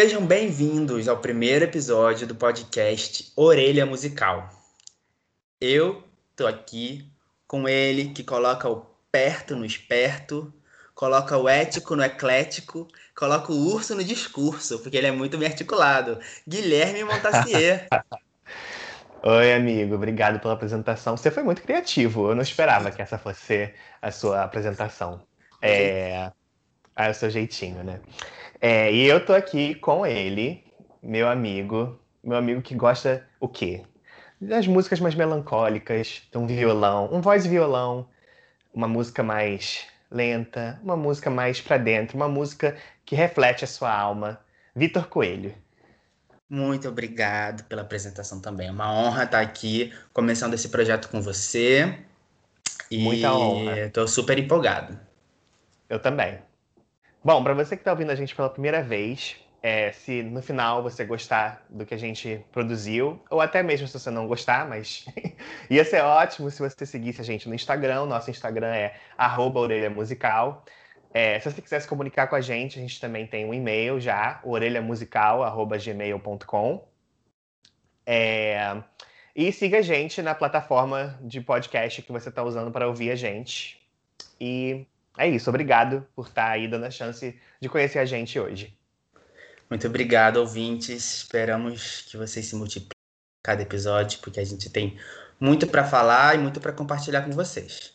Sejam bem-vindos ao primeiro episódio do podcast Orelha Musical. Eu tô aqui com ele que coloca o perto no esperto, coloca o ético no eclético, coloca o urso no discurso, porque ele é muito bem articulado. Guilherme Montassier. Oi, amigo, obrigado pela apresentação. Você foi muito criativo, eu não esperava que essa fosse a sua apresentação. É, é o seu jeitinho, né? É, e eu tô aqui com ele, meu amigo, meu amigo que gosta o quê? Das músicas mais melancólicas, um violão, um voz e violão, uma música mais lenta, uma música mais para dentro, uma música que reflete a sua alma. Vitor Coelho. Muito obrigado pela apresentação também. É uma honra estar aqui começando esse projeto com você. E Muita honra. Estou super empolgado. Eu também. Bom, para você que está ouvindo a gente pela primeira vez, é, se no final você gostar do que a gente produziu, ou até mesmo se você não gostar, mas ia ser ótimo se você seguisse a gente no Instagram. Nosso Instagram é orelhamusical. É, se você quiser se comunicar com a gente, a gente também tem um e-mail já, orelhamusical.gmail.com. É, e siga a gente na plataforma de podcast que você está usando para ouvir a gente. E é isso, obrigado por estar aí dando a chance de conhecer a gente hoje. Muito obrigado, ouvintes. Esperamos que vocês se multipliquem cada episódio, porque a gente tem muito para falar e muito para compartilhar com vocês.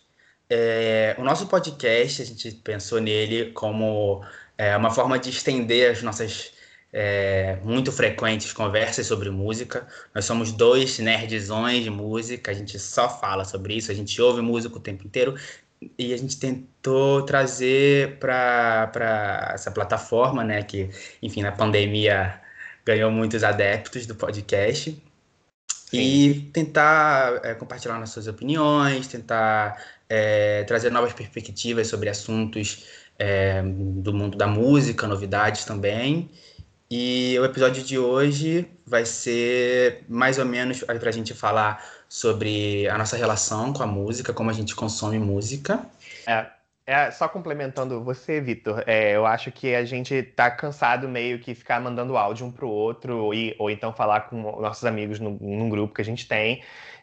É, o nosso podcast, a gente pensou nele como é, uma forma de estender as nossas é, muito frequentes conversas sobre música. Nós somos dois nerdzões de música, a gente só fala sobre isso, a gente ouve música o tempo inteiro e a gente tentou trazer para essa plataforma, né, que, enfim, na pandemia ganhou muitos adeptos do podcast. Sim. E tentar é, compartilhar nossas opiniões, tentar é, trazer novas perspectivas sobre assuntos é, do mundo da música, novidades também. E o episódio de hoje vai ser mais ou menos para a gente falar sobre a nossa relação com a música, como a gente consome música. É, é só complementando você, Vitor, é, eu acho que a gente tá cansado meio que ficar mandando áudio um pro outro, e, ou então falar com nossos amigos no, num grupo que a gente tem.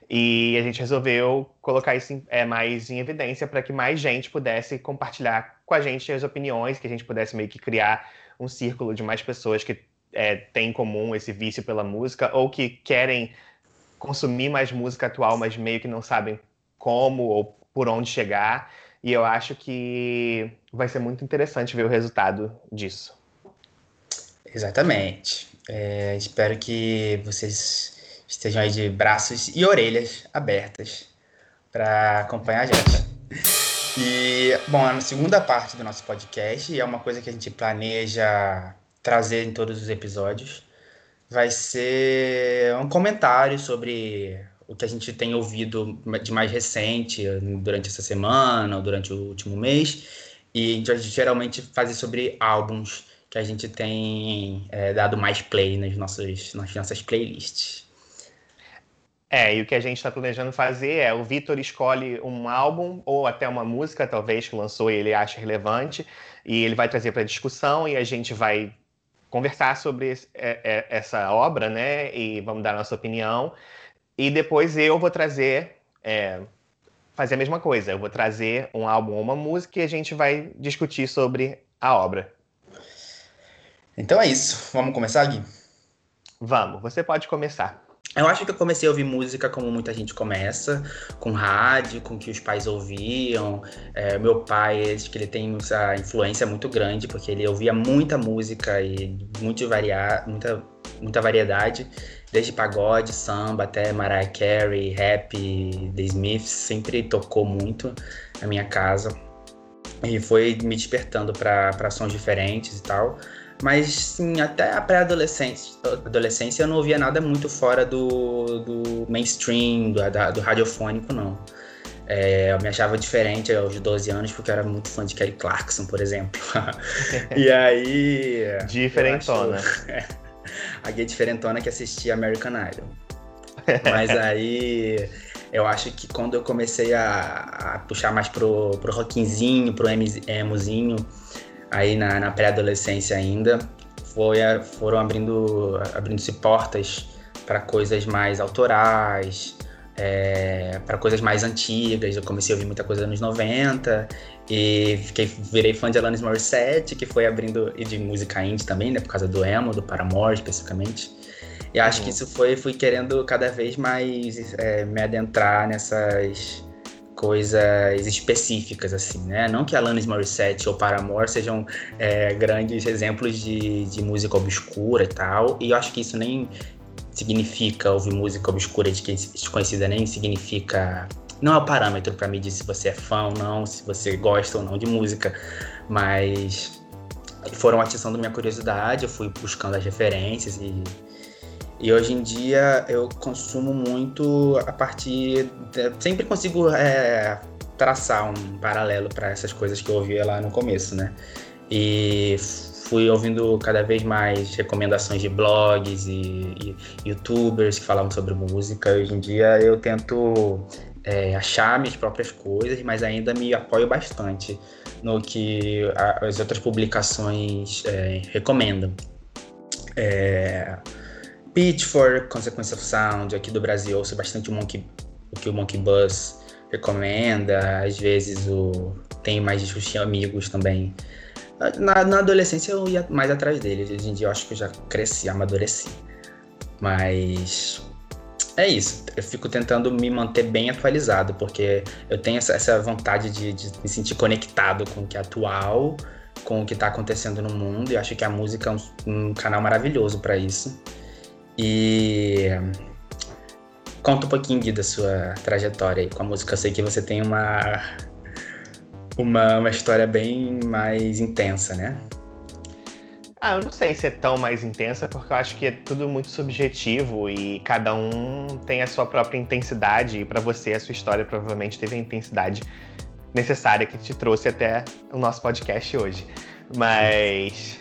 E a gente resolveu colocar isso é, mais em evidência para que mais gente pudesse compartilhar com a gente as opiniões, que a gente pudesse meio que criar um círculo de mais pessoas que é, têm em comum esse vício pela música ou que querem consumir mais música atual, mas meio que não sabem como ou por onde chegar. E eu acho que vai ser muito interessante ver o resultado disso. Exatamente. É, espero que vocês estejam aí de braços e orelhas abertas para acompanhar a gente. E, bom, a segunda parte do nosso podcast é uma coisa que a gente planeja trazer em todos os episódios. Vai ser um comentário sobre o que a gente tem ouvido de mais recente durante essa semana ou durante o último mês. E a gente geralmente fazer sobre álbuns que a gente tem é, dado mais play nas nossas, nas nossas playlists. É, e o que a gente está planejando fazer é o Vitor escolhe um álbum ou até uma música, talvez, que lançou e ele acha relevante, e ele vai trazer para discussão e a gente vai conversar sobre é, é, essa obra, né? E vamos dar nossa opinião. E depois eu vou trazer, é, fazer a mesma coisa. Eu vou trazer um álbum ou uma música e a gente vai discutir sobre a obra. Então é isso. Vamos começar, Gui? Vamos. Você pode começar. Eu acho que eu comecei a ouvir música como muita gente começa, com rádio, com que os pais ouviam. É, meu pai, acho que ele tem essa influência muito grande, porque ele ouvia muita música e muito variar, muita, muita variedade, desde pagode, samba até Mariah Carey, rap, The Smiths, sempre tocou muito na minha casa. E foi me despertando para sons diferentes e tal. Mas, sim, até a pré-adolescência adolescência, eu não ouvia nada muito fora do, do mainstream, do, da, do radiofônico, não. É, eu me achava diferente aos 12 anos porque eu era muito fã de Kelly Clarkson, por exemplo. e aí. Diferentona. Acho, é, a gay diferentona que assistia American Idol. Mas aí. Eu acho que quando eu comecei a, a puxar mais pro, pro rockinzinho, pro emozinho, aí na, na pré-adolescência ainda, foi, foram abrindo abrindo-se portas para coisas mais autorais, é, para coisas mais antigas. Eu comecei a ouvir muita coisa anos 90 e fiquei, virei fã de Alanis Morissette, que foi abrindo, e de música indie também, né, por causa do emo, do Paramore especificamente. E acho uhum. que isso foi, fui querendo cada vez mais é, me adentrar nessas coisas específicas, assim, né? Não que Alanis Morissette ou Paramore sejam é, grandes exemplos de, de música obscura e tal, e eu acho que isso nem significa ouvir música obscura de quem desconhecida, nem significa. Não é o parâmetro para medir se você é fã ou não, se você gosta ou não de música, mas foram atiçando minha curiosidade, eu fui buscando as referências e e hoje em dia eu consumo muito a partir. Sempre consigo é, traçar um paralelo para essas coisas que eu ouvia lá no começo, né? E fui ouvindo cada vez mais recomendações de blogs e, e youtubers que falavam sobre música. Hoje em dia eu tento é, achar minhas próprias coisas, mas ainda me apoio bastante no que as outras publicações é, recomendam. É, Pitchfork, Consequence of Sound, aqui do Brasil, ouço bastante o, Monkey, o que o Monkey Bus recomenda, às vezes o tem mais discos amigos também. Na, na, adolescência eu ia mais atrás deles, hoje em dia eu acho que eu já cresci, amadureci. Mas é isso, eu fico tentando me manter bem atualizado, porque eu tenho essa, essa vontade de, de, me sentir conectado com o que é atual, com o que está acontecendo no mundo, e acho que a música é um, um canal maravilhoso para isso. E conta um pouquinho Gui, da sua trajetória aí com a música. Eu sei que você tem uma, uma, uma história bem mais intensa, né? Ah, eu não sei se é tão mais intensa, porque eu acho que é tudo muito subjetivo e cada um tem a sua própria intensidade. E para você, a sua história provavelmente teve a intensidade necessária que te trouxe até o nosso podcast hoje. Mas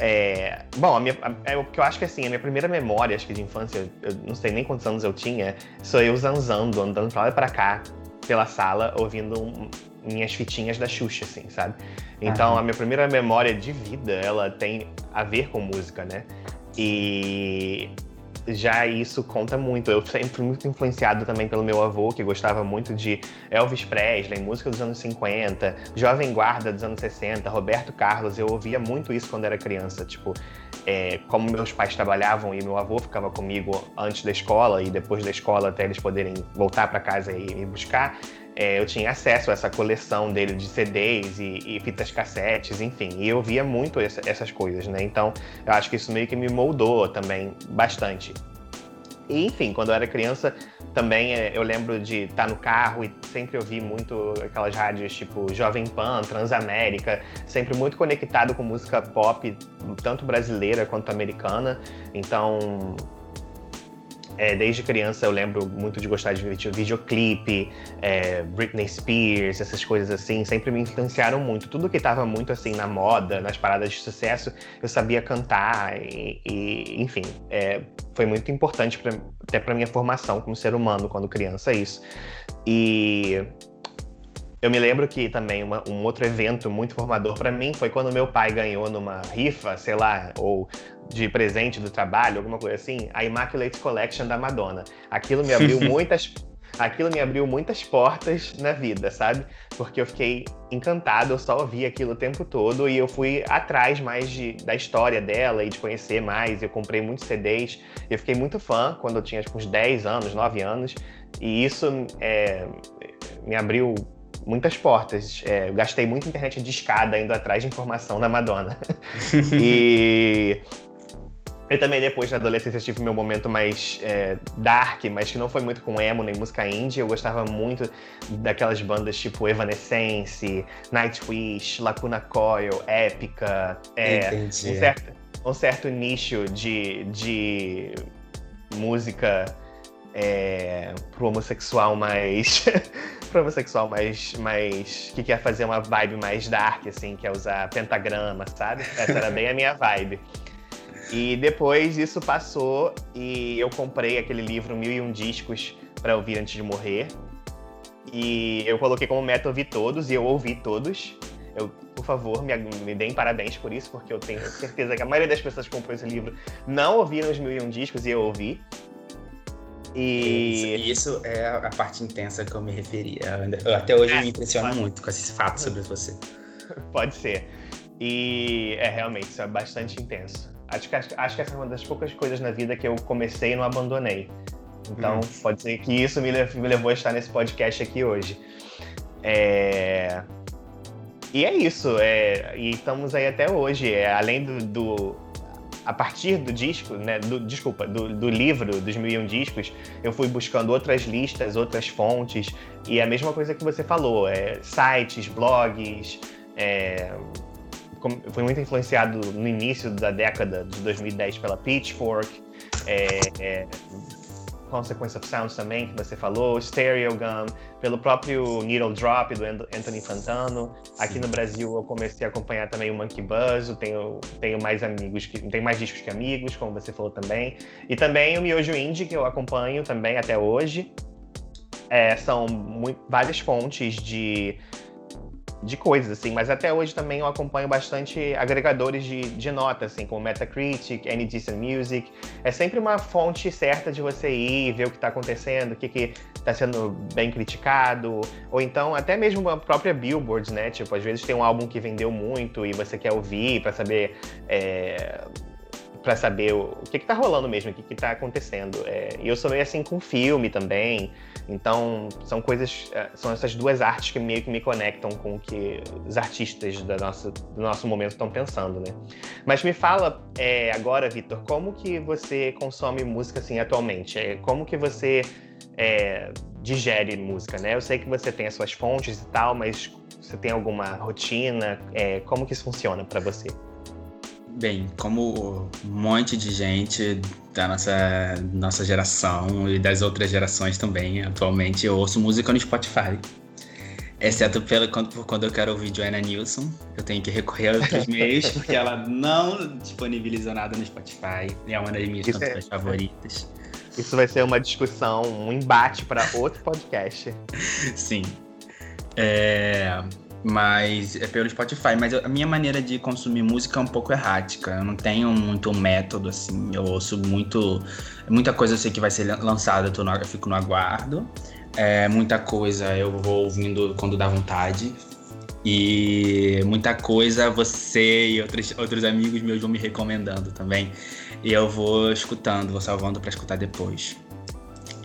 é, bom, a minha, a, é, o que eu acho que assim, a minha primeira memória, acho que de infância, eu não sei nem quantos anos eu tinha, sou eu zanzando, andando pra lá e pra cá pela sala, ouvindo um, minhas fitinhas da Xuxa, assim, sabe? Então, a minha primeira memória de vida, ela tem a ver com música, né? E já isso conta muito. Eu sempre fui muito influenciado também pelo meu avô, que gostava muito de Elvis Presley, música dos anos 50, Jovem Guarda dos anos 60, Roberto Carlos. Eu ouvia muito isso quando era criança. Tipo, é, como meus pais trabalhavam e meu avô ficava comigo antes da escola e depois da escola até eles poderem voltar para casa e me buscar, é, eu tinha acesso a essa coleção dele de CDs e, e fitas cassetes, enfim, e eu via muito essa, essas coisas, né? Então, eu acho que isso meio que me moldou também bastante. E, enfim, quando eu era criança, também é, eu lembro de estar no carro e sempre ouvi muito aquelas rádios tipo Jovem Pan, Transamérica, sempre muito conectado com música pop, tanto brasileira quanto americana. Então, é, desde criança eu lembro muito de gostar de videoclipe, é, Britney Spears, essas coisas assim, sempre me influenciaram muito. Tudo que estava muito assim na moda, nas paradas de sucesso, eu sabia cantar e, e enfim, é, foi muito importante pra, até para minha formação como ser humano quando criança isso. E eu me lembro que também uma, um outro evento muito formador para mim foi quando meu pai ganhou numa rifa, sei lá, ou de presente do trabalho, alguma coisa assim, a Immaculate Collection da Madonna. Aquilo me abriu muitas aquilo me abriu muitas portas na vida, sabe? Porque eu fiquei encantado, eu só ouvi aquilo o tempo todo e eu fui atrás mais de, da história dela e de conhecer mais. Eu comprei muitos CDs, eu fiquei muito fã quando eu tinha uns 10 anos, 9 anos, e isso é, me abriu muitas portas. É, eu gastei muita internet de escada indo atrás de informação da Madonna. e eu também, depois da adolescência, tive meu momento mais é, dark, mas que não foi muito com emo nem música indie. Eu gostava muito daquelas bandas tipo Evanescence, Nightwish, Lacuna Coil, Épica. É, um, certo, um certo nicho de, de música é, pro homossexual mais. pro homossexual mais, mais. que quer fazer uma vibe mais dark, assim, quer usar pentagrama, sabe? Essa era bem a minha vibe. E depois isso passou e eu comprei aquele livro Mil e Um Discos para ouvir antes de morrer. E eu coloquei como meta ouvir todos e eu ouvi todos. Eu, por favor, me, me deem parabéns por isso, porque eu tenho certeza que a maioria das pessoas que comprou esse livro não ouviram os mil e um discos e eu ouvi. E isso é a parte intensa que eu me referia. Eu, até hoje é, eu me impressiono pode... muito com esses fatos sobre você. Pode ser. E é realmente, isso é bastante intenso. Acho que, acho que essa é uma das poucas coisas na vida que eu comecei e não abandonei. Então, hum. pode ser que isso me, me levou a estar nesse podcast aqui hoje. É... E é isso. É... E estamos aí até hoje. É... Além do, do, A partir do disco, né? Do, desculpa, do, do livro dos Mil e Um Discos, eu fui buscando outras listas, outras fontes. E é a mesma coisa que você falou: é... sites, blogs. É foi muito influenciado no início da década de 2010 pela Pitchfork, é, é, Consequence of Sounds também, que você falou, Stereogum, pelo próprio Needle Drop do Anthony Fantano. Aqui no Brasil eu comecei a acompanhar também o Monkey Buzz, tenho, tenho mais amigos, que, tenho mais discos que amigos, como você falou também. E também o Miojo Indie, que eu acompanho também até hoje. É, são muito, várias fontes de de coisas, assim, mas até hoje também eu acompanho bastante agregadores de, de notas, assim, como Metacritic, Any Music. É sempre uma fonte certa de você ir, ver o que está acontecendo, o que está sendo bem criticado, ou então até mesmo a própria Billboard, né? Tipo, às vezes tem um álbum que vendeu muito e você quer ouvir para saber. É para saber o, o que, está rolando mesmo, o que, está acontecendo. É, eu sou meio assim com filme também. Então, são coisas, é, são essas duas artes que meio que me conectam com o que os artistas da nossa, do nosso momento estão pensando, né? Mas me fala é, agora, Vitor, como que você consome música assim atualmente? É, como que você é, digere música, né? Eu sei que você tem as suas fontes e tal, mas você tem alguma rotina? É, como que isso funciona para você? Bem, como um monte de gente da nossa, nossa geração e das outras gerações também, atualmente eu ouço música no Spotify. Exceto pelo, quando, quando eu quero ouvir Joanna Nilsson, eu tenho que recorrer a outros meios, porque ela não disponibiliza nada no Spotify. É uma das minhas canções é, favoritas. Isso vai ser uma discussão, um embate para outro podcast. Sim. É mas é pelo Spotify. Mas a minha maneira de consumir música é um pouco errática. Eu não tenho muito método, assim. Eu ouço muito. Muita coisa eu sei que vai ser lançada, eu, eu fico no aguardo. É, muita coisa eu vou ouvindo quando dá vontade. E muita coisa você e outros, outros amigos meus vão me recomendando também. E eu vou escutando, vou salvando para escutar depois.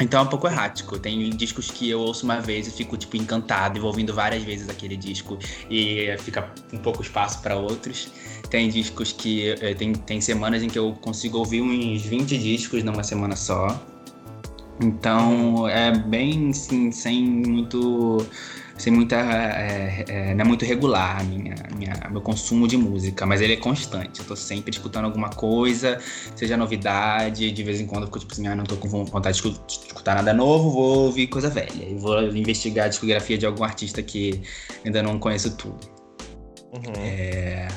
Então é um pouco errático. Tem discos que eu ouço uma vez e fico, tipo, encantado, e vou ouvindo várias vezes aquele disco e fica um pouco espaço para outros. Tem discos que. Eh, tem, tem semanas em que eu consigo ouvir uns 20 discos numa semana só. Então é bem, assim, sem muito sem muita. É, é, não é muito regular a minha, minha, meu consumo de música, mas ele é constante. Eu tô sempre escutando alguma coisa, seja novidade, de vez em quando eu fico tipo assim, ah, não tô com vontade de escutar nada novo, vou ouvir coisa velha. E vou investigar a discografia de algum artista que ainda não conheço tudo. Uhum. É.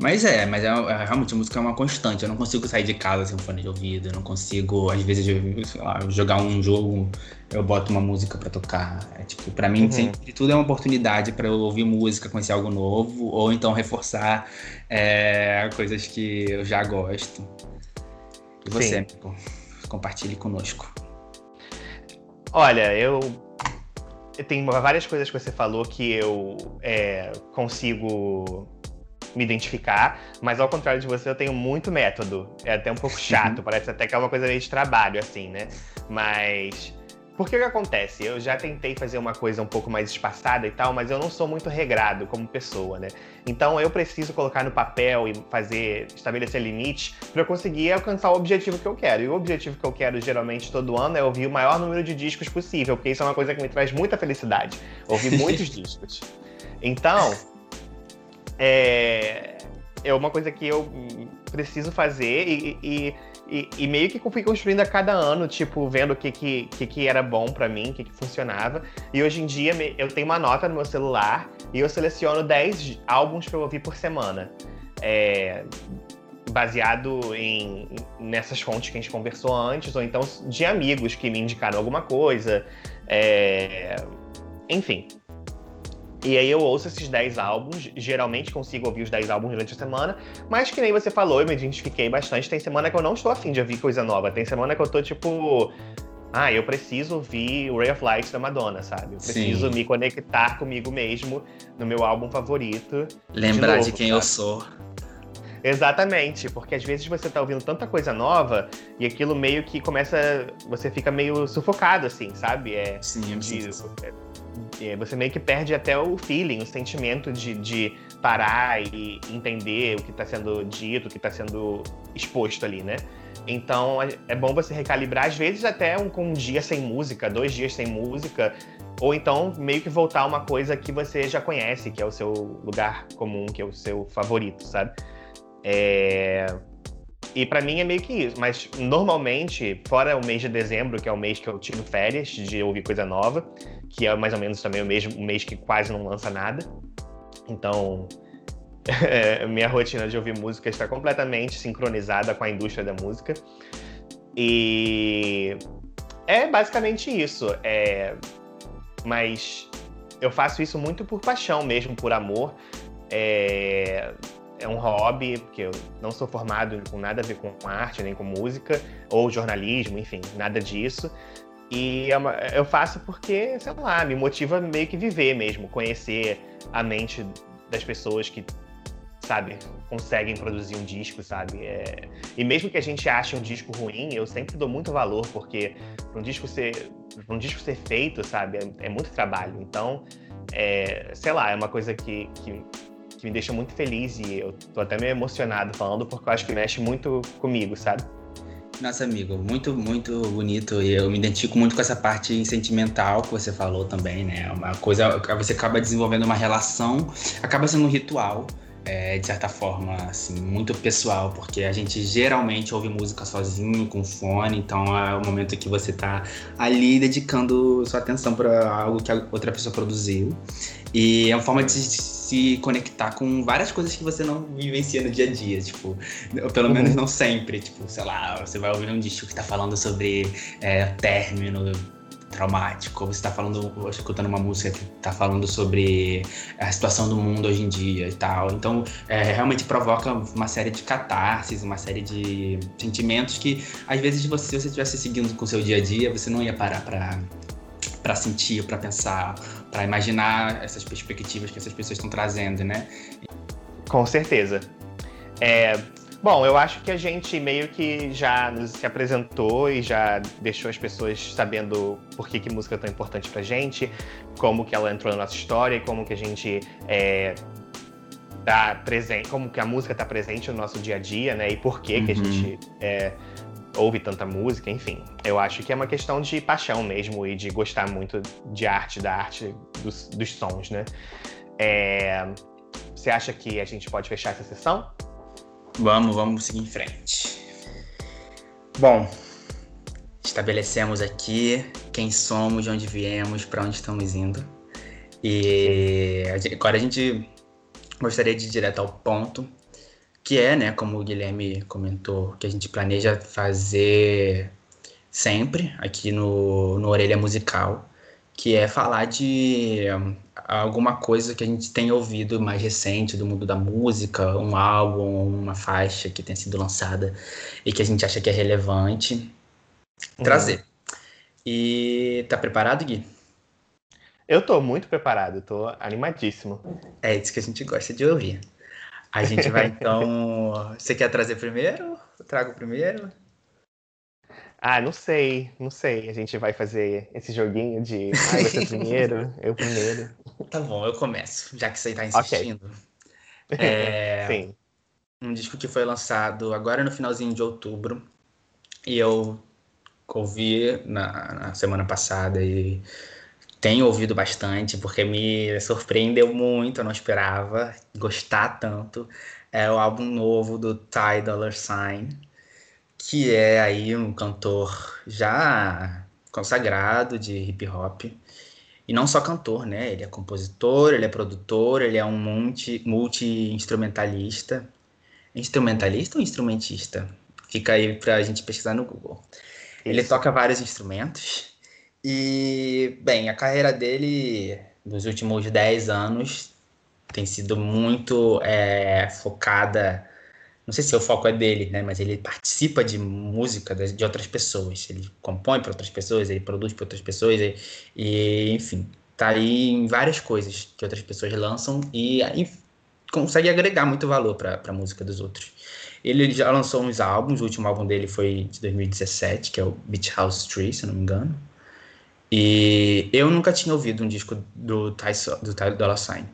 Mas é, mas é, é, realmente a música é uma constante. Eu não consigo sair de casa sem um fone de ouvido. Eu não consigo, às vezes, lá, jogar um jogo, eu boto uma música para tocar. É, tipo, para mim, uhum. sempre tudo é uma oportunidade para eu ouvir música, conhecer algo novo, ou então reforçar é, coisas que eu já gosto. E você, amigo? Compartilhe conosco. Olha, eu tem várias coisas que você falou que eu é, consigo me identificar, mas ao contrário de você, eu tenho muito método. É até um pouco chato, parece até que é uma coisa meio de trabalho, assim, né? Mas. Por que que acontece? Eu já tentei fazer uma coisa um pouco mais espaçada e tal, mas eu não sou muito regrado como pessoa, né? Então eu preciso colocar no papel e fazer, estabelecer limites para eu conseguir alcançar o objetivo que eu quero. E o objetivo que eu quero geralmente todo ano é ouvir o maior número de discos possível, porque isso é uma coisa que me traz muita felicidade. Ouvir muitos discos. Então, é, é uma coisa que eu preciso fazer e, e, e, e, meio que fui construindo a cada ano, tipo, vendo o que, que, que, era bom para mim, o que, que funcionava. E hoje em dia eu tenho uma nota no meu celular e eu seleciono 10 álbuns para ouvir por semana. É, baseado em nessas fontes que a gente conversou antes, ou então de amigos que me indicaram alguma coisa. É, enfim, E aí eu ouço esses 10 álbuns, geralmente consigo ouvir os 10 álbuns durante a semana, mas que nem você falou, eu me identifiquei bastante. Tem semana que eu não estou afim de ouvir coisa nova. Tem semana que eu tô tipo. Ah, eu preciso ouvir o Ray of Light da Madonna, sabe? Eu preciso Sim. me conectar comigo mesmo no meu álbum favorito. Lembrar de, novo, de quem sabe? eu sou. Exatamente, porque às vezes você tá ouvindo tanta coisa nova e aquilo meio que começa. Você fica meio sufocado, assim, sabe? É, sim, de, sim. É, é, você meio que perde até o feeling, o sentimento de, de parar e entender o que está sendo dito, o que está sendo exposto ali, né? Então é, é bom você recalibrar, às vezes até um, com um dia sem música, dois dias sem música, ou então meio que voltar a uma coisa que você já conhece, que é o seu lugar comum, que é o seu favorito, sabe? É... E para mim é meio que isso. Mas normalmente, fora o mês de dezembro, que é o mês que eu tiro férias de ouvir coisa nova, que é mais ou menos também o mês, mês que quase não lança nada. Então, é, minha rotina de ouvir música está completamente sincronizada com a indústria da música. E é basicamente isso. É... Mas eu faço isso muito por paixão mesmo, por amor. É é um hobby, porque eu não sou formado com nada a ver com arte, nem com música, ou jornalismo, enfim, nada disso. E é eu faço porque, sei lá, me motiva meio que viver mesmo, conhecer a mente das pessoas que, sabe, conseguem produzir um disco, sabe? É... E mesmo que a gente ache um disco ruim, eu sempre dou muito valor, porque para um disco ser, um disco ser feito, sabe, é, é muito trabalho. Então, é, sei lá, é uma coisa que, que que me deixa muito feliz e eu tô até meio emocionado falando porque eu acho que mexe muito comigo, sabe? Nossa, amigo, muito, muito bonito. E eu me identifico muito com essa parte sentimental que você falou também, né? Uma coisa, você acaba desenvolvendo uma relação, acaba sendo um ritual é, de certa forma, assim, muito pessoal, porque a gente geralmente ouve música sozinho, com fone, então é o momento que você tá ali dedicando sua atenção para algo que a outra pessoa produziu. E é uma forma de se conectar com várias coisas que você não vivencia no dia a dia, tipo, pelo uhum. menos não sempre, tipo, sei lá, você vai ouvir um disco que tá falando sobre é, término, traumático, ou você está falando, escutando uma música que está falando sobre a situação do mundo hoje em dia e tal. Então, é, realmente provoca uma série de catarses, uma série de sentimentos que, às vezes, você, se você estivesse seguindo com o seu dia a dia, você não ia parar para para sentir, para pensar, para imaginar essas perspectivas que essas pessoas estão trazendo, né? Com certeza. É, Bom, eu acho que a gente meio que já se apresentou e já deixou as pessoas sabendo por que, que música é tão importante pra gente, como que ela entrou na nossa história e como que a gente é, tá presente, como que a música tá presente no nosso dia a dia, né? E por que, uhum. que a gente uhum. é, ouve tanta música, enfim. Eu acho que é uma questão de paixão mesmo e de gostar muito de arte, da arte dos, dos sons, né? É, você acha que a gente pode fechar essa sessão? Vamos, vamos seguir em frente. Bom, estabelecemos aqui quem somos, de onde viemos, para onde estamos indo. E agora a gente gostaria de ir direto ao ponto, que é, né, como o Guilherme comentou, que a gente planeja fazer sempre aqui no, no Orelha Musical, que é falar de alguma coisa que a gente tem ouvido mais recente do mundo da música, um álbum, uma faixa que tenha sido lançada e que a gente acha que é relevante uhum. trazer. E tá preparado, Gui? Eu tô muito preparado, tô animadíssimo. É isso que a gente gosta de ouvir. A gente vai então. Você quer trazer primeiro? Eu trago primeiro? Ah, não sei, não sei. A gente vai fazer esse joguinho de ah, você primeiro, eu primeiro. Tá bom, eu começo, já que você está insistindo. Okay. É, Sim. Um disco que foi lançado agora no finalzinho de outubro. E eu ouvi na, na semana passada e tenho ouvido bastante, porque me surpreendeu muito, eu não esperava gostar tanto. É o álbum novo do Ty Dollar Sign que é aí um cantor já consagrado de hip hop. E não só cantor, né? Ele é compositor, ele é produtor, ele é um multi-instrumentalista. Multi instrumentalista ou instrumentista? Fica aí pra gente pesquisar no Google. Isso. Ele toca vários instrumentos. E, bem, a carreira dele nos últimos 10 anos tem sido muito é, focada. Não sei se o foco é dele, né? Mas ele participa de música de outras pessoas. Ele compõe para outras pessoas, ele produz para outras pessoas, e, e, enfim, tá aí em várias coisas que outras pessoas lançam e, e consegue agregar muito valor para a música dos outros. Ele já lançou uns álbuns, o último álbum dele foi de 2017, que é o Beach House Tree, se não me engano. E eu nunca tinha ouvido um disco do Ty, do Ty Dolla Sign.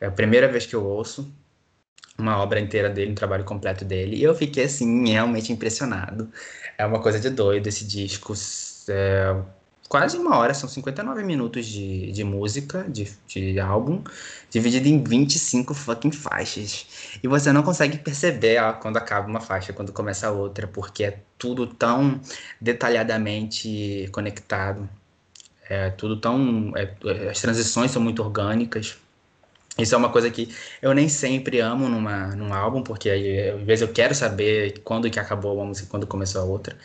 É a primeira vez que eu ouço uma obra inteira dele, um trabalho completo dele, e eu fiquei, assim, realmente impressionado. É uma coisa de doido esse disco. É, quase uma hora, são 59 minutos de, de música, de, de álbum, dividido em 25 fucking faixas. E você não consegue perceber ó, quando acaba uma faixa, quando começa a outra, porque é tudo tão detalhadamente conectado. É tudo tão. É, as transições são muito orgânicas. Isso é uma coisa que eu nem sempre amo numa, num álbum, porque às vezes eu quero saber quando que acabou uma música e quando começou a outra.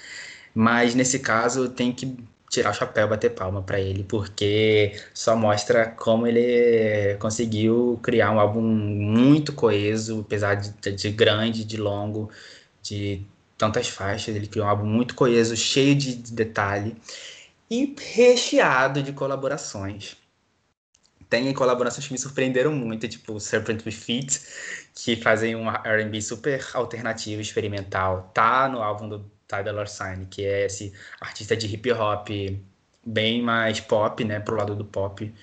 Mas nesse caso tem que tirar o chapéu, bater palma para ele, porque só mostra como ele conseguiu criar um álbum muito coeso, apesar de, de grande, de longo, de tantas faixas. Ele criou um álbum muito coeso, cheio de detalhe e recheado de colaborações. Tem colaborações que me surpreenderam muito, tipo Serpent with Feet, que fazem um R&B super alternativo, experimental. Tá no álbum do Ty Dolla Sign, que é esse artista de hip hop bem mais pop, né, pro lado do pop.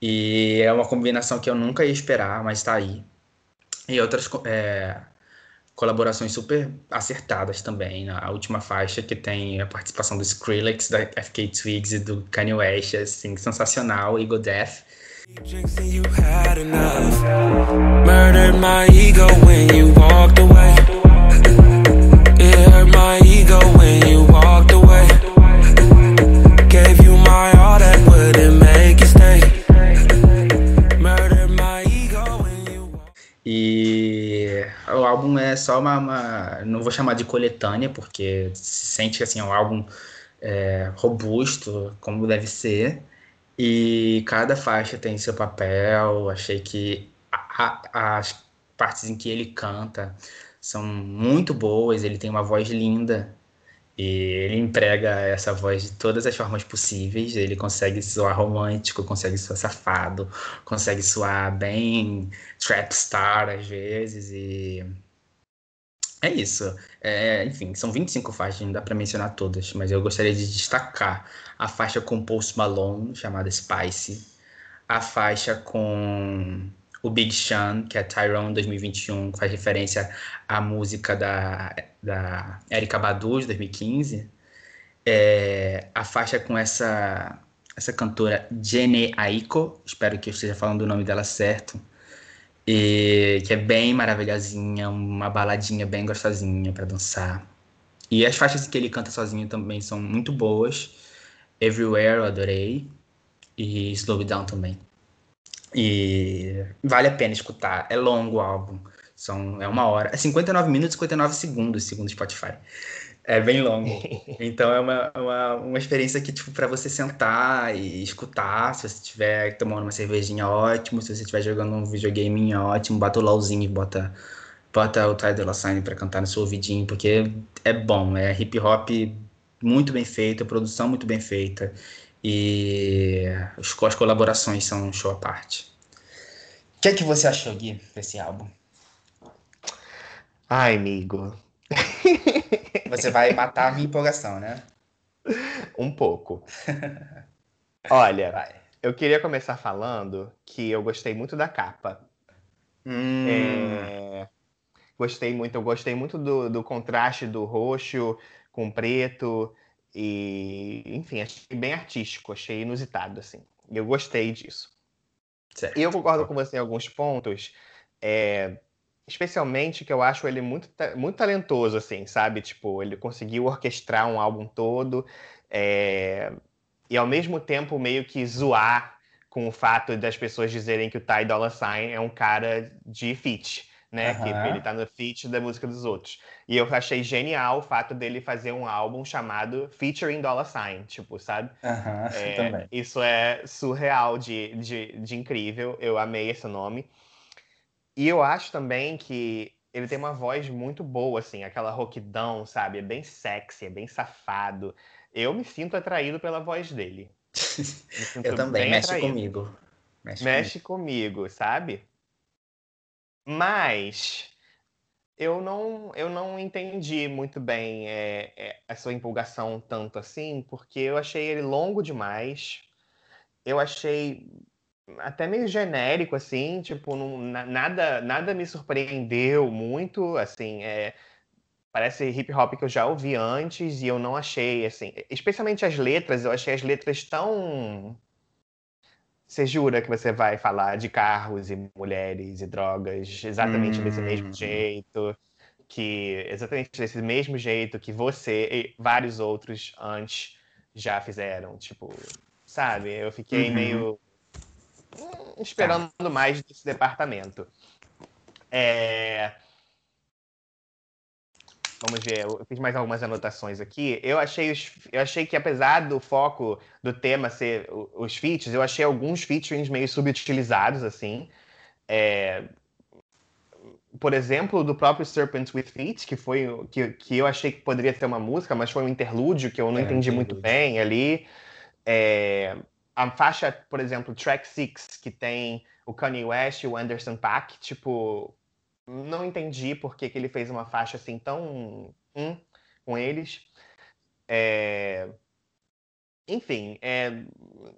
E é uma combinação que eu nunca ia esperar, mas tá aí. E outras é, colaborações super acertadas também. Na última faixa que tem a participação do Skrillex, da FK Twigs e do Kanye West, assim, sensacional, Ego Death. Murdered álbum é só uma, uma, Não vou chamar de coletânea, porque se sente assim, um álbum é, robusto, como deve ser. E cada faixa tem seu papel. Achei que as partes em que ele canta são muito boas. Ele tem uma voz linda. E ele emprega essa voz de todas as formas possíveis. Ele consegue soar romântico, consegue soar safado, consegue soar bem trap star às vezes. E é isso. É, enfim, são 25 faixas, não dá para mencionar todas, mas eu gostaria de destacar a faixa com Post Malone, chamada Spice, a faixa com o Big Sean, que é Tyrone 2021, que faz referência à música da, da Erika Badu, de 2015, é, a faixa com essa, essa cantora Jenny Aiko, espero que eu esteja falando o nome dela certo, e que é bem maravilhosinha, uma baladinha bem gostosinha para dançar. E as faixas que ele canta sozinho também são muito boas. Everywhere eu adorei. E Slow Down também. E vale a pena escutar. É longo o álbum. São, é uma hora. É 59 minutos e 59 segundos, segundo o Spotify. É bem longo. Então é uma, uma, uma experiência que, tipo, para você sentar e escutar. Se você estiver tomando uma cervejinha, ótimo. Se você estiver jogando um videogame, ótimo. Bota o LOLzinho e bota, bota o Dolla Sign pra cantar no seu ouvidinho, porque é bom. É hip hop muito bem feita, produção muito bem feita. E as, as colaborações são um show à parte. O que é que você achou, Gui, desse álbum? Ai, amigo. Você vai matar a minha empolgação, né? Um pouco. Olha, vai. eu queria começar falando que eu gostei muito da capa. Hum. É... Gostei muito, eu gostei muito do, do contraste do roxo com preto. E, enfim, achei bem artístico, achei inusitado, assim. Eu gostei disso. Certo. E eu concordo com você em alguns pontos. É, especialmente que eu acho ele muito, muito talentoso, assim, sabe? Tipo, ele conseguiu orquestrar um álbum todo é... e ao mesmo tempo meio que zoar com o fato das pessoas dizerem que o Ty Dolla Sign é um cara de feat, né? Uhum. Que ele tá no feat da música dos outros. E eu achei genial o fato dele fazer um álbum chamado Featuring Dollar Sign, tipo, sabe? Uhum, é, também. Isso é surreal de, de, de incrível. Eu amei esse nome. E eu acho também que ele tem uma voz muito boa, assim, aquela roquidão, sabe? É bem sexy, é bem safado. Eu me sinto atraído pela voz dele. eu também, mexe atraído. comigo. Mexe, mexe comigo. comigo, sabe? Mas eu não, eu não entendi muito bem é, é, a sua empolgação tanto assim, porque eu achei ele longo demais. Eu achei até meio genérico, assim, tipo, não, nada, nada me surpreendeu muito, assim, é, parece hip hop que eu já ouvi antes e eu não achei, assim, especialmente as letras, eu achei as letras tão você jura que você vai falar de carros e mulheres e drogas exatamente hum. desse mesmo hum. jeito, que exatamente desse mesmo jeito que você e vários outros antes já fizeram, tipo, sabe? Eu fiquei uhum. meio esperando tá. mais desse departamento. É... Vamos ver, eu fiz mais algumas anotações aqui. Eu achei, os, eu achei que, apesar do foco do tema ser os feats, eu achei alguns featurings meio subutilizados, assim. É, por exemplo, do próprio Serpent with Feet, que foi que, que eu achei que poderia ter uma música, mas foi um interlúdio que eu não é, entendi muito bem ali. É, a faixa, por exemplo, Track 6, que tem o Kanye West e o Anderson Paak, tipo, não entendi por que, que ele fez uma faixa assim tão hum, com eles. É... Enfim, é...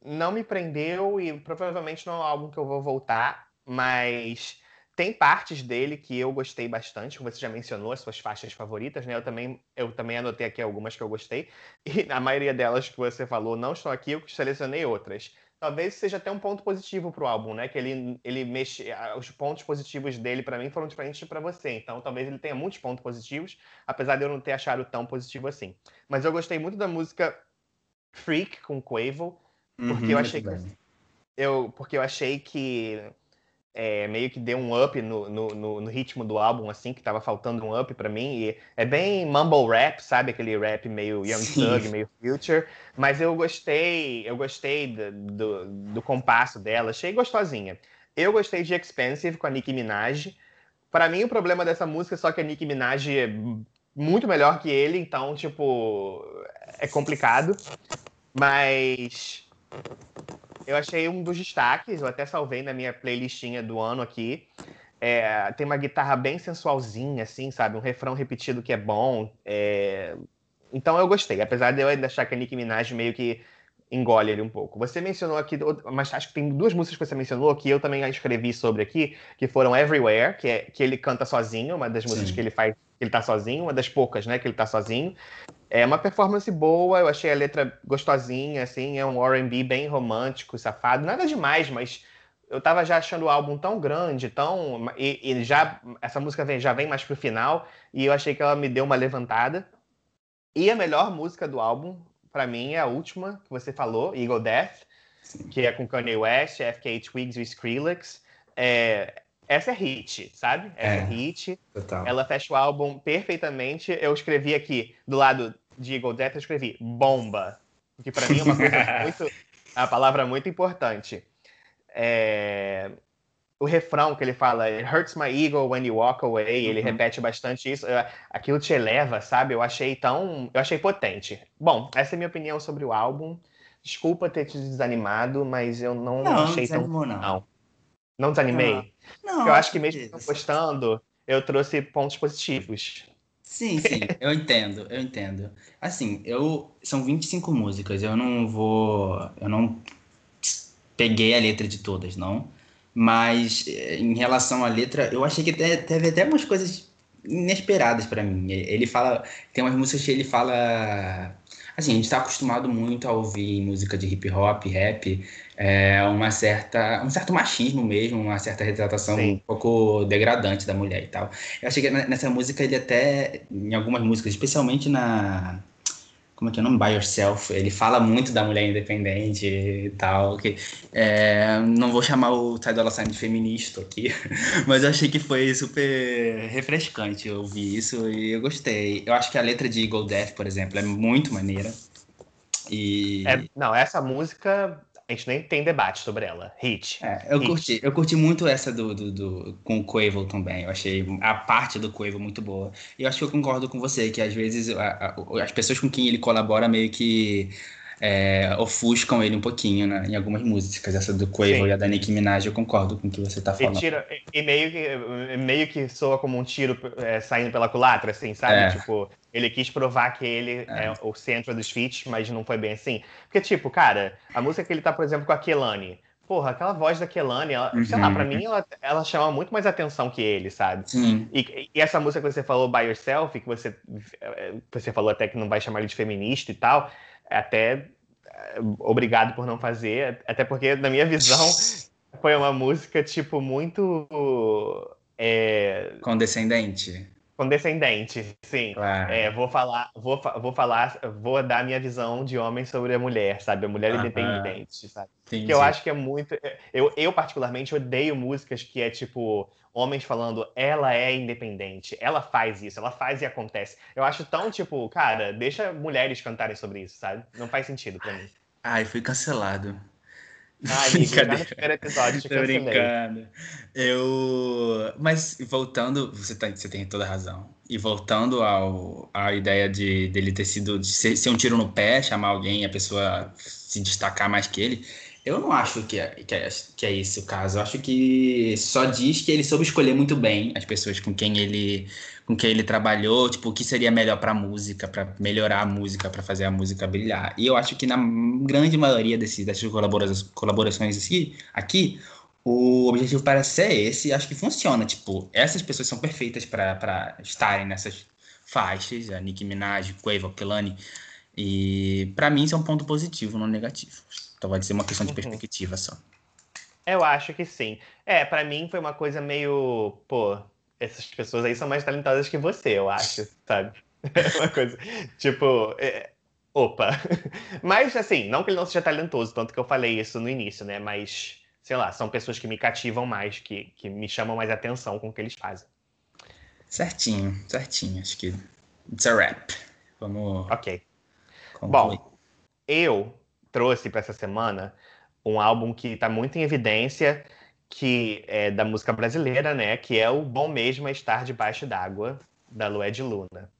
não me prendeu e provavelmente não é algo que eu vou voltar, mas tem partes dele que eu gostei bastante, como você já mencionou, as suas faixas favoritas, né? Eu também, eu também anotei aqui algumas que eu gostei, e a maioria delas que você falou não estão aqui, eu selecionei outras talvez seja até um ponto positivo para o álbum, né? Que ele, ele mexe. Os pontos positivos dele, para mim, foram diferentes para você. Então, talvez ele tenha muitos pontos positivos, apesar de eu não ter achado tão positivo assim. Mas eu gostei muito da música Freak com Quavo, porque uhum, eu achei que. Eu, porque eu achei que é, meio que deu um up no, no, no, no, ritmo do álbum, assim, que tava faltando um up para mim. E é bem mumble rap, sabe? Aquele rap meio Young Thug, meio Future. Mas eu gostei, eu gostei do, do, do, compasso dela, achei gostosinha. Eu gostei de Expensive com a Nicki Minaj. Para mim, o problema dessa música é só que a Nicki Minaj é muito melhor que ele, então, tipo, é complicado. Mas eu achei um dos destaques, eu até salvei na minha playlistinha do ano aqui. É, tem uma guitarra bem sensualzinha, assim, sabe? Um refrão repetido que é bom. É... Então eu gostei, apesar de eu ainda achar que a Nicki Minaj meio que engole ele um pouco. Você mencionou aqui, mas acho que tem duas músicas que você mencionou que eu também escrevi sobre aqui, que foram Everywhere, que, é, que ele canta sozinho, uma das músicas Sim. que ele faz, que ele tá sozinho, uma das poucas, né, que ele tá sozinho. É uma performance boa, eu achei a letra gostosinha, assim, é um R&B bem romântico, safado, nada demais, mas eu tava já achando o álbum tão grande, tão e, e, já essa música vem, já vem mais pro final e eu achei que ela me deu uma levantada. E a melhor música do álbum, para mim, é a última que você falou, Eagle Death, Sim. que é com Kanye West, FK Twigs e Skrillex. É, essa é hit, sabe? Essa é, é hit. Total. Ela fecha o álbum perfeitamente. Eu escrevi aqui, do lado de Eagle Death, eu escrevi bomba. Que para mim é uma coisa muito. É a palavra muito importante. É... O refrão que ele fala, It hurts my ego when you walk away, ele uhum. repete bastante isso. Aquilo te eleva, sabe? Eu achei tão. Eu achei potente. Bom, essa é a minha opinião sobre o álbum. Desculpa ter te desanimado, mas eu não, não achei tão. Não. não. Não desanimei? Não, não eu acho que mesmo não gostando, eu trouxe pontos positivos. Sim, sim, eu entendo, eu entendo. Assim, eu são 25 músicas, eu não vou, eu não peguei a letra de todas, não. Mas eh, em relação à letra, eu achei que teve até umas coisas inesperadas para mim. Ele fala, tem umas músicas que ele fala assim, a gente está acostumado muito a ouvir música de hip hop, rap, é, uma certa, um certo machismo mesmo, uma certa retratação Sim. um pouco degradante da mulher e tal. Eu achei que nessa música ele até, em algumas músicas, especialmente na como é que é o nome? By Yourself. Ele fala muito da mulher independente e tal. Que, é, não vou chamar o Ty Dolla Sign de feminista aqui, mas eu achei que foi super refrescante ouvir isso e eu gostei. Eu acho que a letra de Eagle Death, por exemplo, é muito maneira. E... É, não, essa música a gente nem tem debate sobre ela. Hit. É, eu, Hit. Curti, eu curti muito essa do, do, do, com o Quavo também. Eu achei a parte do Quavo muito boa. E eu acho que eu concordo com você, que às vezes a, a, as pessoas com quem ele colabora meio que é, ofuscam ele um pouquinho né, em algumas músicas. Essa do Quavo Sim. e a da Nicki Minaj, eu concordo com o que você tá falando. E, tira, e meio, que, meio que soa como um tiro é, saindo pela culatra, assim, sabe? É. Tipo, ele quis provar que ele é. é. o centro dos feats, mas não foi bem assim. Porque, tipo, cara, a música que ele tá, por exemplo, com a Kelani, porra, aquela voz da Kelani, ela, uhum. sei lá, pra mim ela, ela chama muito mais atenção que ele, sabe? Sim. E, e, essa música que você falou, By Yourself, que você, você falou até que não vai chamar ele de feminista e tal, é até obrigado por não fazer, até porque, na minha visão, foi uma música, tipo, muito. É... Condescendente. Condescendente, sim. Claro. É, vou falar, vou, vou falar, vou dar minha visão de homem sobre a mulher, sabe? A mulher independente, sabe? Entendi. Que eu acho que é muito. Eu, eu, particularmente, odeio músicas que é tipo homens falando ela é independente, ela faz isso, ela faz e acontece. Eu acho tão tipo, cara, deixa mulheres cantarem sobre isso, sabe? Não faz sentido pra mim. Ai, fui cancelado. Ai, brincadeira. no primeiro episódio te Tô brincando. Eu. Mas voltando, você, tá, você tem toda a razão. E voltando ao, à ideia de dele ter sido. De ser, ser um tiro no pé, chamar alguém e a pessoa se destacar mais que ele. Eu não acho que é, que, é, que é esse o caso. Eu acho que só diz que ele soube escolher muito bem as pessoas com quem ele com quem ele trabalhou, tipo, o que seria melhor para a música, para melhorar a música, para fazer a música brilhar. E eu acho que na grande maioria desses, dessas colaborações, aqui, aqui, o objetivo parece ser esse. Acho que funciona. Tipo, essas pessoas são perfeitas para estarem nessas faixas, a Nicki Minaj, Quavo, Kelani. E para mim isso é um ponto positivo, não negativo. Então vai ser uma questão de uhum. perspectiva só. Eu acho que sim. É, para mim foi uma coisa meio, pô, essas pessoas aí são mais talentosas que você, eu acho, sabe? É uma coisa, tipo, é, opa. Mas, assim, não que ele não seja talentoso, tanto que eu falei isso no início, né? Mas, sei lá, são pessoas que me cativam mais, que, que me chamam mais atenção com o que eles fazem. Certinho, certinho. Acho que it's a rap. Vamos. Ok. Concluir. Bom, eu trouxe para essa semana um álbum que está muito em evidência que é da música brasileira, né? Que é o Bom Mesmo é Estar Debaixo d'Água, da Lué de Luna.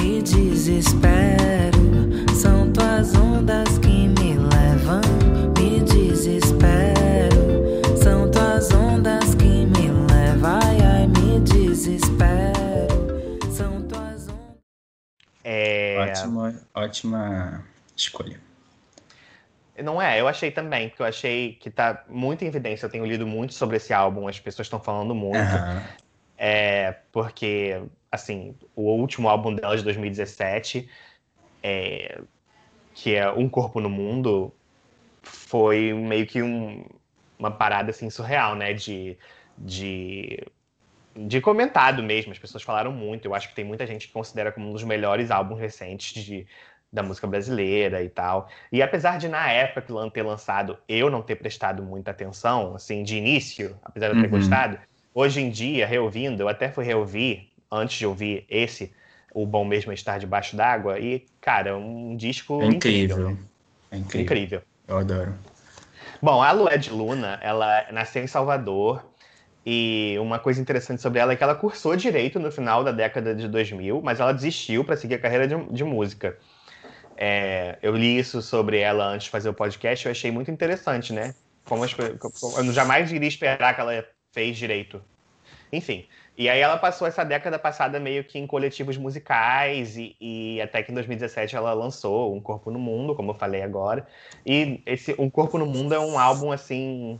Me desespero, são tuas ondas que me levam. Me desespero, Ótima, ótima escolha. Não é, eu achei também, porque eu achei que tá muito em evidência. Eu tenho lido muito sobre esse álbum, as pessoas estão falando muito. Uhum. É, porque, assim, o último álbum dela de 2017, é, que é Um Corpo no Mundo, foi meio que um, uma parada assim, surreal, né? De, de, de comentado mesmo. As pessoas falaram muito. Eu acho que tem muita gente que considera como um dos melhores álbuns recentes de da música brasileira e tal. E apesar de, na época que ter lançado, eu não ter prestado muita atenção, assim, de início, apesar de eu ter uhum. gostado, hoje em dia, reouvindo, eu até fui reouvir, antes de ouvir esse, O Bom Mesmo é Estar Debaixo d'Água, e, cara, é um disco é incrível. incrível. É incrível. incrível. Eu adoro. Bom, a Lué de Luna, ela nasceu em Salvador, e uma coisa interessante sobre ela é que ela cursou direito no final da década de 2000, mas ela desistiu para seguir a carreira de, de música. É, eu li isso sobre ela antes de fazer o podcast, eu achei muito interessante, né? Como as, eu jamais iria esperar que ela fez direito. Enfim. E aí ela passou essa década passada meio que em coletivos musicais e, e, até que em 2017 ela lançou Um Corpo no Mundo, como eu falei agora. E esse Um Corpo no Mundo é um álbum assim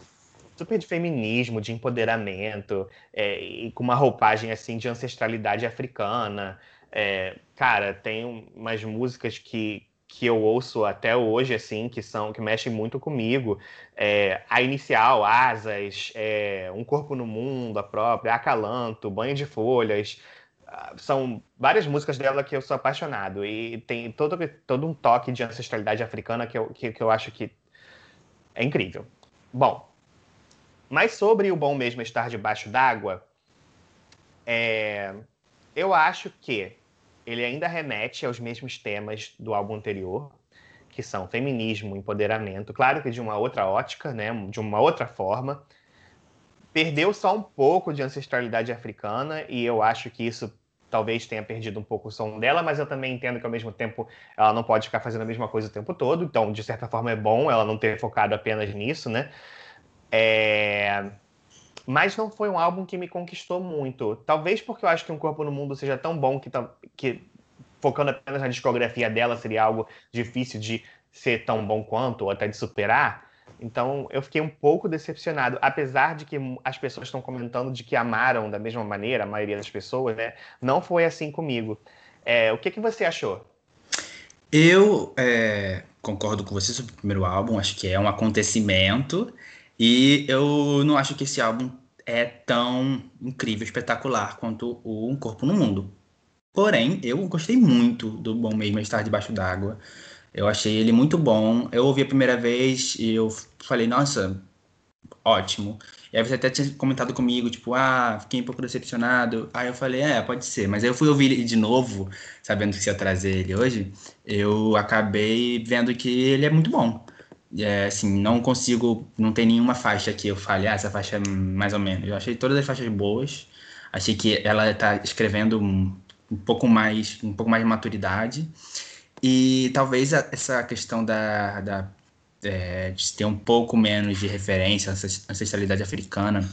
super de feminismo, de empoderamento é, e com uma roupagem assim de ancestralidade africana. É, cara, tem umas músicas que, que eu ouço até hoje, assim, que são que mexem muito comigo. É, a inicial, Asas, é, Um Corpo no Mundo, a própria, Acalanto, Banho de Folhas. são várias músicas dela que eu sou apaixonado e tem todo, todo um toque de ancestralidade africana que eu, que, que eu acho que é incrível. Bom, mas sobre o bom mesmo estar debaixo d'água, é, eu acho que ele ainda remete aos mesmos temas do álbum anterior, que são feminismo, empoderamento, claro que de uma outra ótica, né, de uma outra forma. Perdeu só um pouco de ancestralidade africana e eu acho que isso talvez tenha perdido um pouco o som dela, mas eu também entendo que ao mesmo tempo ela não pode ficar fazendo a mesma coisa o tempo todo, então de certa forma é bom ela não ter focado apenas nisso, né? É... Mas não foi um álbum que me conquistou muito. Talvez porque eu acho que Um Corpo no Mundo seja tão bom que, que focando apenas na discografia dela seria algo difícil de ser tão bom quanto, ou até de superar. Então eu fiquei um pouco decepcionado, apesar de que as pessoas estão comentando de que amaram da mesma maneira, a maioria das pessoas, né? Não foi assim comigo. É, o que, que você achou? Eu é, concordo com você sobre o primeiro álbum, acho que é um acontecimento, e eu não acho que esse álbum é tão incrível, espetacular quanto o Um Corpo no Mundo. Porém, eu gostei muito do Bom Mesmo Estar Debaixo d'Água. Eu achei ele muito bom. Eu ouvi a primeira vez e eu falei, nossa, ótimo. E aí você até tinha comentado comigo, tipo, ah, fiquei um pouco decepcionado. Aí eu falei, é, pode ser. Mas aí eu fui ouvir ele de novo, sabendo que você ia trazer ele hoje. Eu acabei vendo que ele é muito bom. É, assim, não consigo, não tem nenhuma faixa que eu fale, ah, essa faixa é mais ou menos. Eu achei todas as faixas boas. Achei que ela está escrevendo um, um pouco mais, um pouco mais de maturidade. E talvez a, essa questão da, da é, de ter um pouco menos de referência à ancestralidade africana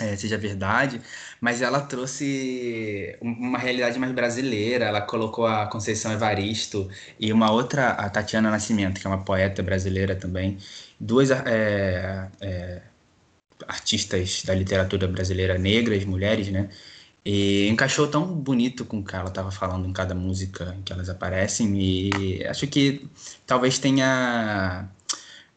é, seja verdade, mas ela trouxe uma realidade mais brasileira. Ela colocou a Conceição Evaristo e uma outra, a Tatiana Nascimento, que é uma poeta brasileira também, duas é, é, artistas da literatura brasileira negras, mulheres, né? E encaixou tão bonito com o que ela estava falando em cada música em que elas aparecem. E acho que talvez tenha.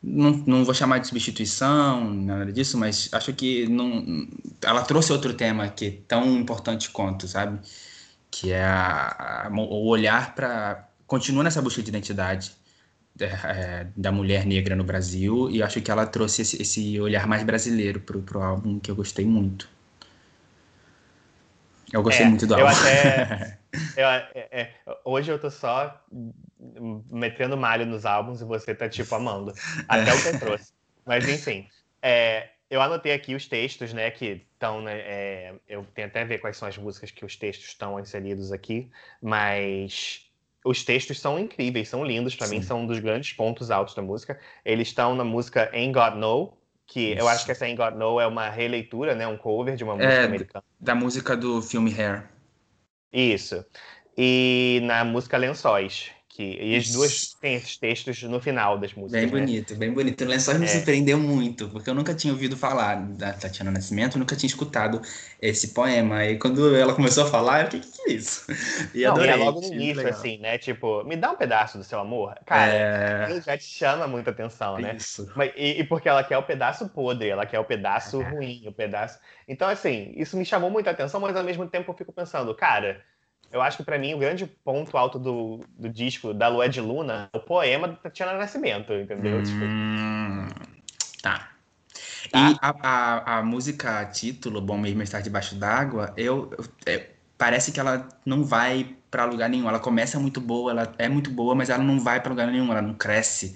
Não, não vou chamar de substituição, nada disso, mas acho que não, ela trouxe outro tema que é tão importante quanto, sabe? Que é a, a, o olhar para. Continua nessa busca de identidade é, é, da mulher negra no Brasil, e acho que ela trouxe esse, esse olhar mais brasileiro para o álbum, que eu gostei muito. Eu gostei é, muito do álbum. Eu até, eu, é, é, hoje eu tô só metendo malho nos álbuns e você tá, tipo, amando. Até o que trouxe. Mas, enfim. É, eu anotei aqui os textos, né, que estão, né, é, eu tenho até a ver quais são as músicas que os textos estão inseridos aqui, mas os textos são incríveis, são lindos, para mim são um dos grandes pontos altos da música. Eles estão na música Ain't God No, que Isso. eu acho que essa Ain't God No é uma releitura, né, um cover de uma música é, americana. Da música do filme Hair. Isso. E na música Lençóis, que, e as duas têm esses textos no final das músicas. Bem né? bonito, bem bonito. O Lençóis me é. surpreendeu muito, porque eu nunca tinha ouvido falar da Tatiana Nascimento, nunca tinha escutado esse poema. E quando ela começou a falar, eu fiquei, o que, que é isso? E Não, adorei. E é logo no início, assim, né? Tipo, me dá um pedaço do seu amor. Cara, é... já te chama muita atenção, né? Isso. Mas, e, e, porque ela quer o pedaço podre, ela quer o pedaço é. ruim, o pedaço. Então, assim, isso me chamou muita atenção, mas ao mesmo tempo eu fico pensando, cara eu acho que para mim o grande ponto alto do, do disco da Lua de Luna é o poema do Tatiana Nascimento, entendeu? Tipo, hum, tá. tá. E a, a, a, música título, Bom Mesmo Estar Debaixo d'Água, eu, eu é, parece que ela não vai para lugar nenhum. Ela começa muito boa, ela é muito boa, mas ela não vai para lugar nenhum, ela não cresce.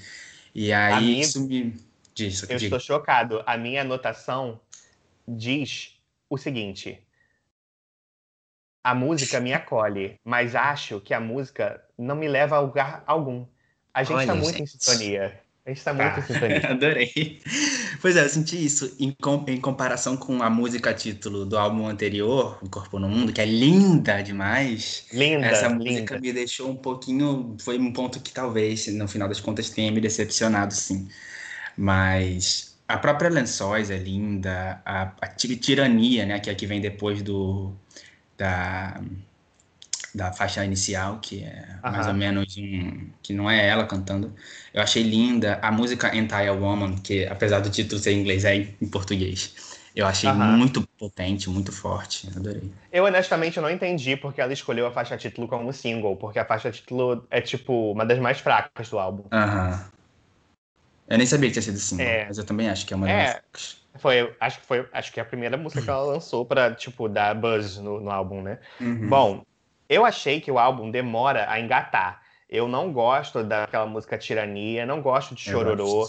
E aí isso me diz. Eu estou chocado. A minha anotação diz o seguinte: a música me acolhe, mas acho que a música não me leva a lugar algum. A gente está muito gente. em sintonia. A gente está muito ah, em sintonia. Adorei. Pois é, eu senti isso em, com, em, comparação com a música título do álbum anterior, O Corpo no Mundo, que é linda demais. Linda. Essa música linda. me deixou um pouquinho. Foi um ponto que talvez, no final das contas, tenha me decepcionado, sim. Mas a própria Lençóis é linda, a, a Tirania, né, que é a que vem depois do da, da faixa inicial, que é mais ou menos um. que não é ela cantando. Eu achei linda a música Entire Woman, que apesar do título ser em inglês, é em português. Eu achei muito potente, muito forte. Adorei. Eu honestamente não entendi porque ela escolheu a faixa título como single, porque a faixa título é tipo uma das mais fracas do álbum. Aham. Eu nem sabia que tinha sido single, é. mas eu também acho que é uma das é. mais fracas. Foi, acho que foi, acho que é a primeira música que ela lançou para tipo dar buzz no, no álbum, né? Uhum. Bom, eu achei que o álbum demora a engatar. Eu não gosto daquela música Tirania, não gosto de Chororô.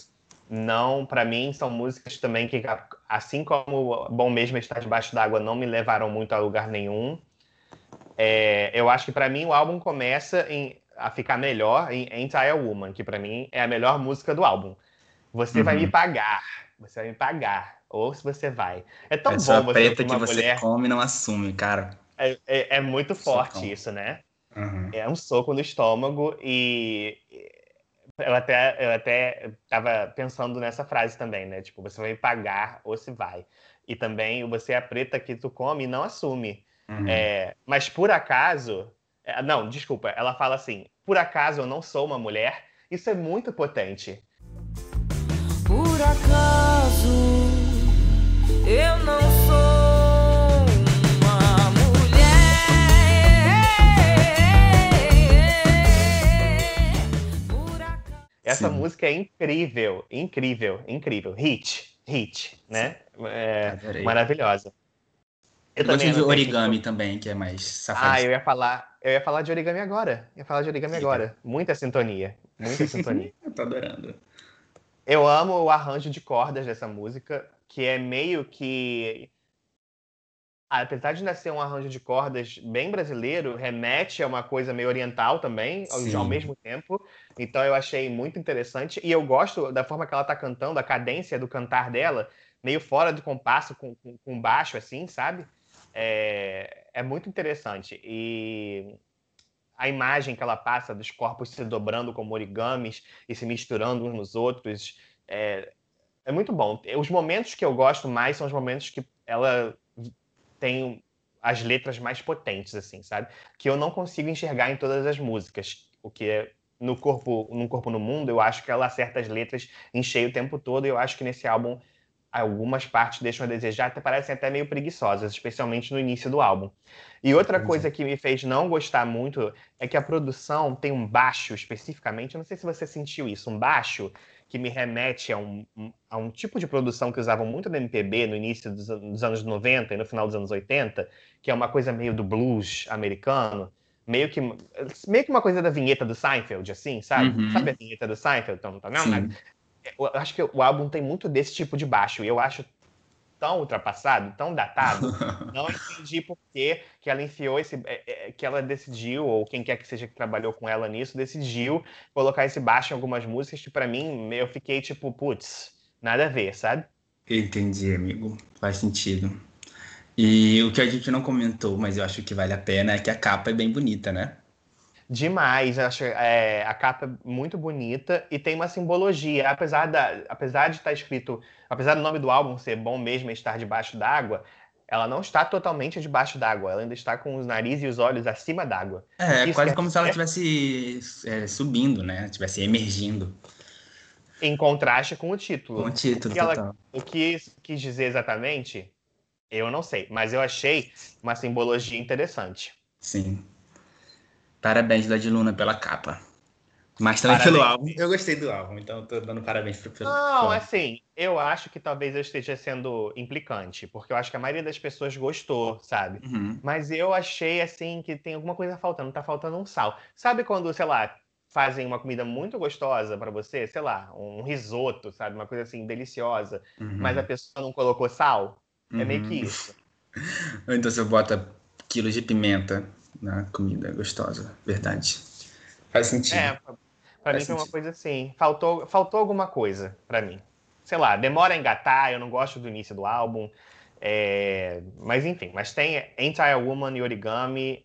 Não, para mim são músicas também que, assim como Bom Mesmo Estar Debaixo d'Água, não me levaram muito a lugar nenhum. É, eu acho que para mim o álbum começa em, a ficar melhor em Entire Woman, que para mim é a melhor música do álbum. Você uhum. vai me uhum. pagar, você vai me pagar, ou se você vai. É tão Essa bom você preta que você mulher... come e não assume, cara. É, é, é muito forte Socão. isso, né? Uhum. É um soco no estômago e eu até, eu até tava pensando nessa frase também, né? Tipo, você vai pagar ou se vai. E também você é a preta que tu come e não assume. Uhum. É, mas por acaso. É, não, desculpa, ela fala assim: por acaso eu não sou uma mulher. Isso é muito potente. Por acaso eu não sou. Essa Sim. música é incrível, incrível, incrível. Hit, hit, né? É, maravilhosa. Eu, eu também de origami também, que é mais safado. Ah, eu ia falar, eu ia falar de origami agora. Eu ia falar de origami agora. Muita sintonia, muita sintonia. eu tô adorando. Eu amo o arranjo de cordas dessa música, que é meio que apesar de ainda ser um arranjo de cordas bem brasileiro, remete a uma coisa meio oriental também, Sim. ao mesmo tempo. Então eu achei muito interessante. E eu gosto da forma que ela tá cantando, a cadência do cantar dela, meio fora do compasso, com, com, com baixo, assim, sabe? É, é muito interessante. E a imagem que ela passa dos corpos se dobrando como origamis e se misturando uns nos outros é, é muito bom. Os momentos que eu gosto mais são os momentos que ela tem as letras mais potentes, assim, sabe? Que eu não consigo enxergar em todas as músicas. O que é no corpo, no corpo no mundo, eu acho que ela acerta as letras em cheio o tempo todo. E eu acho que nesse álbum algumas partes deixam a desejar, até parecem até meio preguiçosas, especialmente no início do álbum. E outra coisa que me fez não gostar muito é que a produção tem um baixo especificamente. Eu não sei se você sentiu isso, um baixo que me remete a um, a um tipo de produção que usavam muito no MPB no início dos, dos, anos 90 e no final dos anos 80, que é uma coisa meio do blues americano, meio que, meio que uma coisa da vinheta do Seinfeld, assim, sabe? Uhum. Sabe a vinheta do Seinfeld? Então, não, não, eu acho que o álbum tem muito desse tipo de baixo, e eu acho tão ultrapassado, tão datado, não entendi por que, que ela enfiou esse. É, é, que ela decidiu, ou quem quer que seja que trabalhou com ela nisso, decidiu colocar esse baixo em algumas músicas que, para mim, eu fiquei tipo, putz, nada a ver, sabe? Entendi, amigo. Faz sentido. E o que a gente não comentou, mas eu acho que vale a pena, é que a capa é bem bonita, né? Demais, eu acho é, a capa é muito bonita e tem uma simbologia. Apesar, da, apesar de estar escrito, apesar do nome do álbum ser bom mesmo estar debaixo d'água, ela não está totalmente debaixo d'água, ela ainda está com os narizes e os olhos acima d'água. É, quase como se ela estivesse é, subindo, né? Estivesse emergindo. Em contraste com o título. Com o título, o que, ela, o que quis dizer exatamente, eu não sei, mas eu achei uma simbologia interessante. Sim. Parabéns, Led Luna, pela capa. Mas também parabéns. pelo álbum. Eu gostei do álbum, então tô dando parabéns pro pelo Não, assim, eu acho que talvez eu esteja sendo implicante, porque eu acho que a maioria das pessoas gostou, sabe? Uhum. Mas eu achei, assim, que tem alguma coisa faltando, tá faltando um sal. Sabe quando, sei lá, fazem uma comida muito gostosa para você, sei lá, um risoto, sabe? Uma coisa assim, deliciosa, uhum. mas a pessoa não colocou sal? É meio que uhum. isso. Ou então você bota quilos de pimenta na comida gostosa, verdade. Faz sentido. É, pra mim foi uma coisa assim. Faltou, faltou alguma coisa para mim. Sei lá, demora a engatar, eu não gosto do início do álbum. É, mas enfim, mas tem Entire Woman e Origami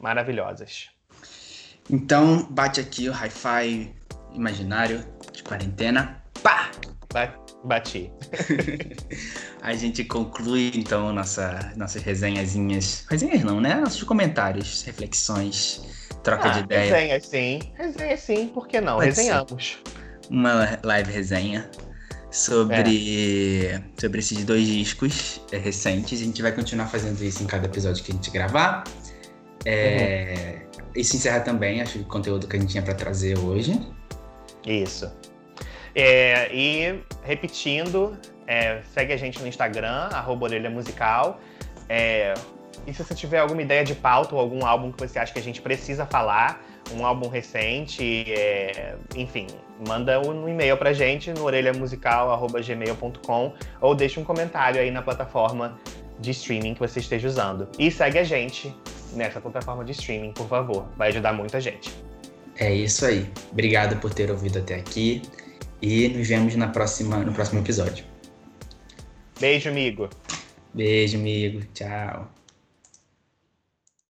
maravilhosas. Então, bate aqui o hi-fi imaginário de quarentena. Pá! Bati. a gente conclui então nossa, nossas resenhazinhas. Resenhas não, né? Nossos comentários, reflexões, troca ah, de ideia. Resenha sim. Resenha sim, por que não? Pode Resenhamos. Uma live resenha. sobre, é. sobre esses dois discos recentes. A gente vai continuar fazendo isso em cada episódio que a gente gravar. É, uhum. Isso encerra também, acho, o conteúdo que a gente tinha para trazer hoje. Isso. É, e repetindo, é, segue a gente no Instagram, arroba orelha musical. É, e se você tiver alguma ideia de pauta ou algum álbum que você acha que a gente precisa falar, um álbum recente, é, enfim, manda um e-mail pra gente no orelhamusical.gmail.com ou deixa um comentário aí na plataforma de streaming que você esteja usando. E segue a gente nessa plataforma de streaming, por favor. Vai ajudar muita gente. É isso aí. Obrigado por ter ouvido até aqui e nos vemos na próxima, no próximo episódio. Beijo, amigo. Beijo, amigo. Tchau.